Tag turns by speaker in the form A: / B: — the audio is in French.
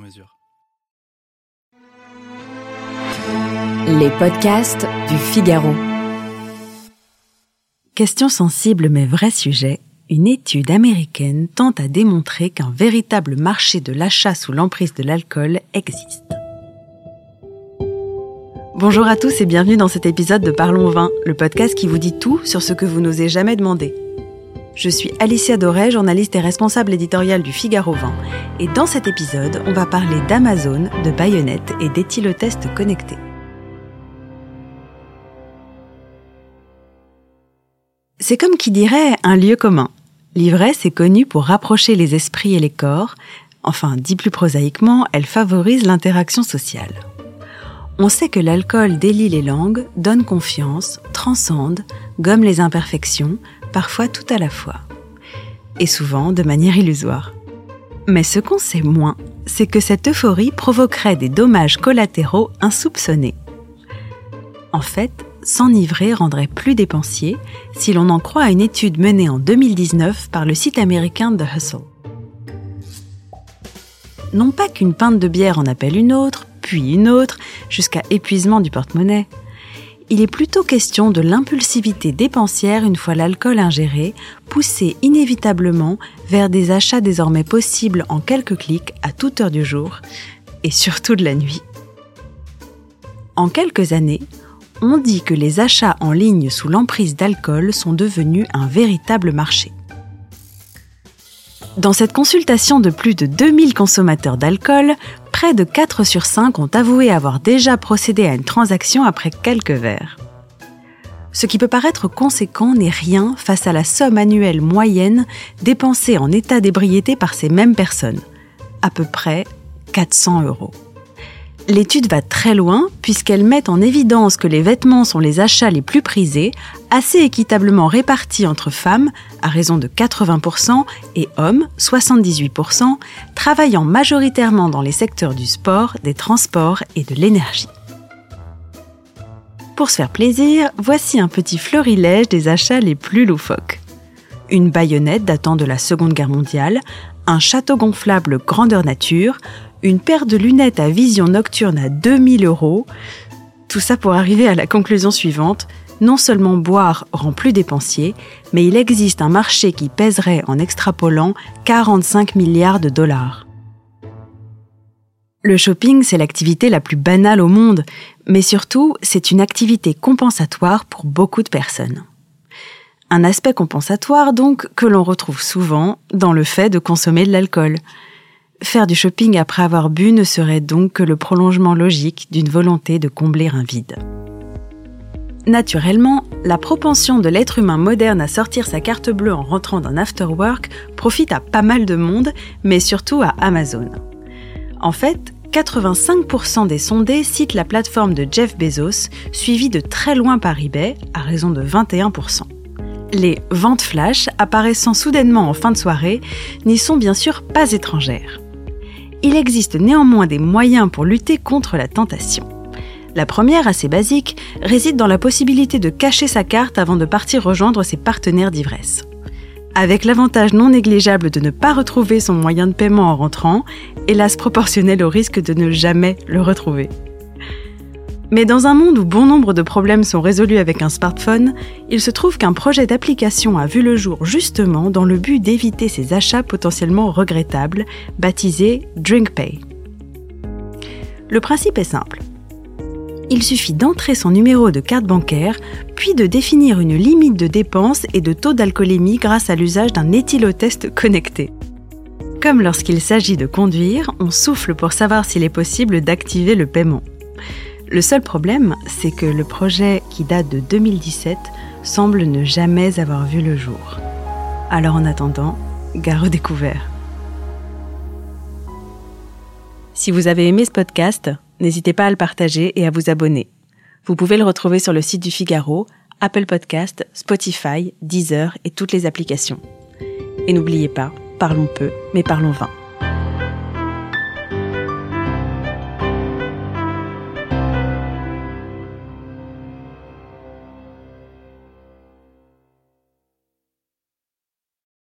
A: mesure.
B: Les podcasts du Figaro. Question sensible mais vrai sujet, une étude américaine tente à démontrer qu'un véritable marché de l'achat sous l'emprise de l'alcool existe. Bonjour à tous et bienvenue dans cet épisode de Parlons Vin, le podcast qui vous dit tout sur ce que vous n'osez jamais demander. Je suis Alicia Doré, journaliste et responsable éditoriale du Figaro Vin, et dans cet épisode, on va parler d'Amazon, de baïonnettes et d'éthylotestes connectés. C'est comme qui dirait un lieu commun. L'ivresse est connue pour rapprocher les esprits et les corps, enfin, dit plus prosaïquement, elle favorise l'interaction sociale. On sait que l'alcool délie les langues, donne confiance, transcende, gomme les imperfections, parfois tout à la fois. Et souvent de manière illusoire. Mais ce qu'on sait moins, c'est que cette euphorie provoquerait des dommages collatéraux insoupçonnés. En fait, s'enivrer rendrait plus dépensier si l'on en croit à une étude menée en 2019 par le site américain The Hustle. Non pas qu'une pinte de bière en appelle une autre, puis une autre, jusqu'à épuisement du porte-monnaie. Il est plutôt question de l'impulsivité dépensière une fois l'alcool ingéré, poussé inévitablement vers des achats désormais possibles en quelques clics à toute heure du jour, et surtout de la nuit. En quelques années, on dit que les achats en ligne sous l'emprise d'alcool sont devenus un véritable marché. Dans cette consultation de plus de 2000 consommateurs d'alcool, près de 4 sur 5 ont avoué avoir déjà procédé à une transaction après quelques verres. Ce qui peut paraître conséquent n'est rien face à la somme annuelle moyenne dépensée en état d'ébriété par ces mêmes personnes, à peu près 400 euros. L'étude va très loin puisqu'elle met en évidence que les vêtements sont les achats les plus prisés, assez équitablement répartis entre femmes, à raison de 80%, et hommes, 78%, travaillant majoritairement dans les secteurs du sport, des transports et de l'énergie. Pour se faire plaisir, voici un petit florilège des achats les plus loufoques. Une baïonnette datant de la Seconde Guerre mondiale, un château gonflable grandeur nature, une paire de lunettes à vision nocturne à 2000 euros. Tout ça pour arriver à la conclusion suivante. Non seulement boire rend plus dépensier, mais il existe un marché qui pèserait en extrapolant 45 milliards de dollars. Le shopping, c'est l'activité la plus banale au monde, mais surtout, c'est une activité compensatoire pour beaucoup de personnes. Un aspect compensatoire, donc, que l'on retrouve souvent dans le fait de consommer de l'alcool. Faire du shopping après avoir bu ne serait donc que le prolongement logique d'une volonté de combler un vide. Naturellement, la propension de l'être humain moderne à sortir sa carte bleue en rentrant d'un after-work profite à pas mal de monde, mais surtout à Amazon. En fait, 85% des sondés citent la plateforme de Jeff Bezos, suivie de très loin par eBay, à raison de 21%. Les ventes flash apparaissant soudainement en fin de soirée n'y sont bien sûr pas étrangères. Il existe néanmoins des moyens pour lutter contre la tentation. La première, assez basique, réside dans la possibilité de cacher sa carte avant de partir rejoindre ses partenaires d'ivresse. Avec l'avantage non négligeable de ne pas retrouver son moyen de paiement en rentrant, hélas proportionnel au risque de ne jamais le retrouver. Mais dans un monde où bon nombre de problèmes sont résolus avec un smartphone, il se trouve qu'un projet d'application a vu le jour justement dans le but d'éviter ces achats potentiellement regrettables, baptisé DrinkPay. Le principe est simple. Il suffit d'entrer son numéro de carte bancaire, puis de définir une limite de dépenses et de taux d'alcoolémie grâce à l'usage d'un éthylotest connecté. Comme lorsqu'il s'agit de conduire, on souffle pour savoir s'il est possible d'activer le paiement. Le seul problème, c'est que le projet qui date de 2017 semble ne jamais avoir vu le jour. Alors en attendant, gare au découvert. Si vous avez aimé ce podcast, n'hésitez pas à le partager et à vous abonner. Vous pouvez le retrouver sur le site du Figaro, Apple Podcast, Spotify, Deezer et toutes les applications. Et n'oubliez pas, parlons peu, mais parlons vin.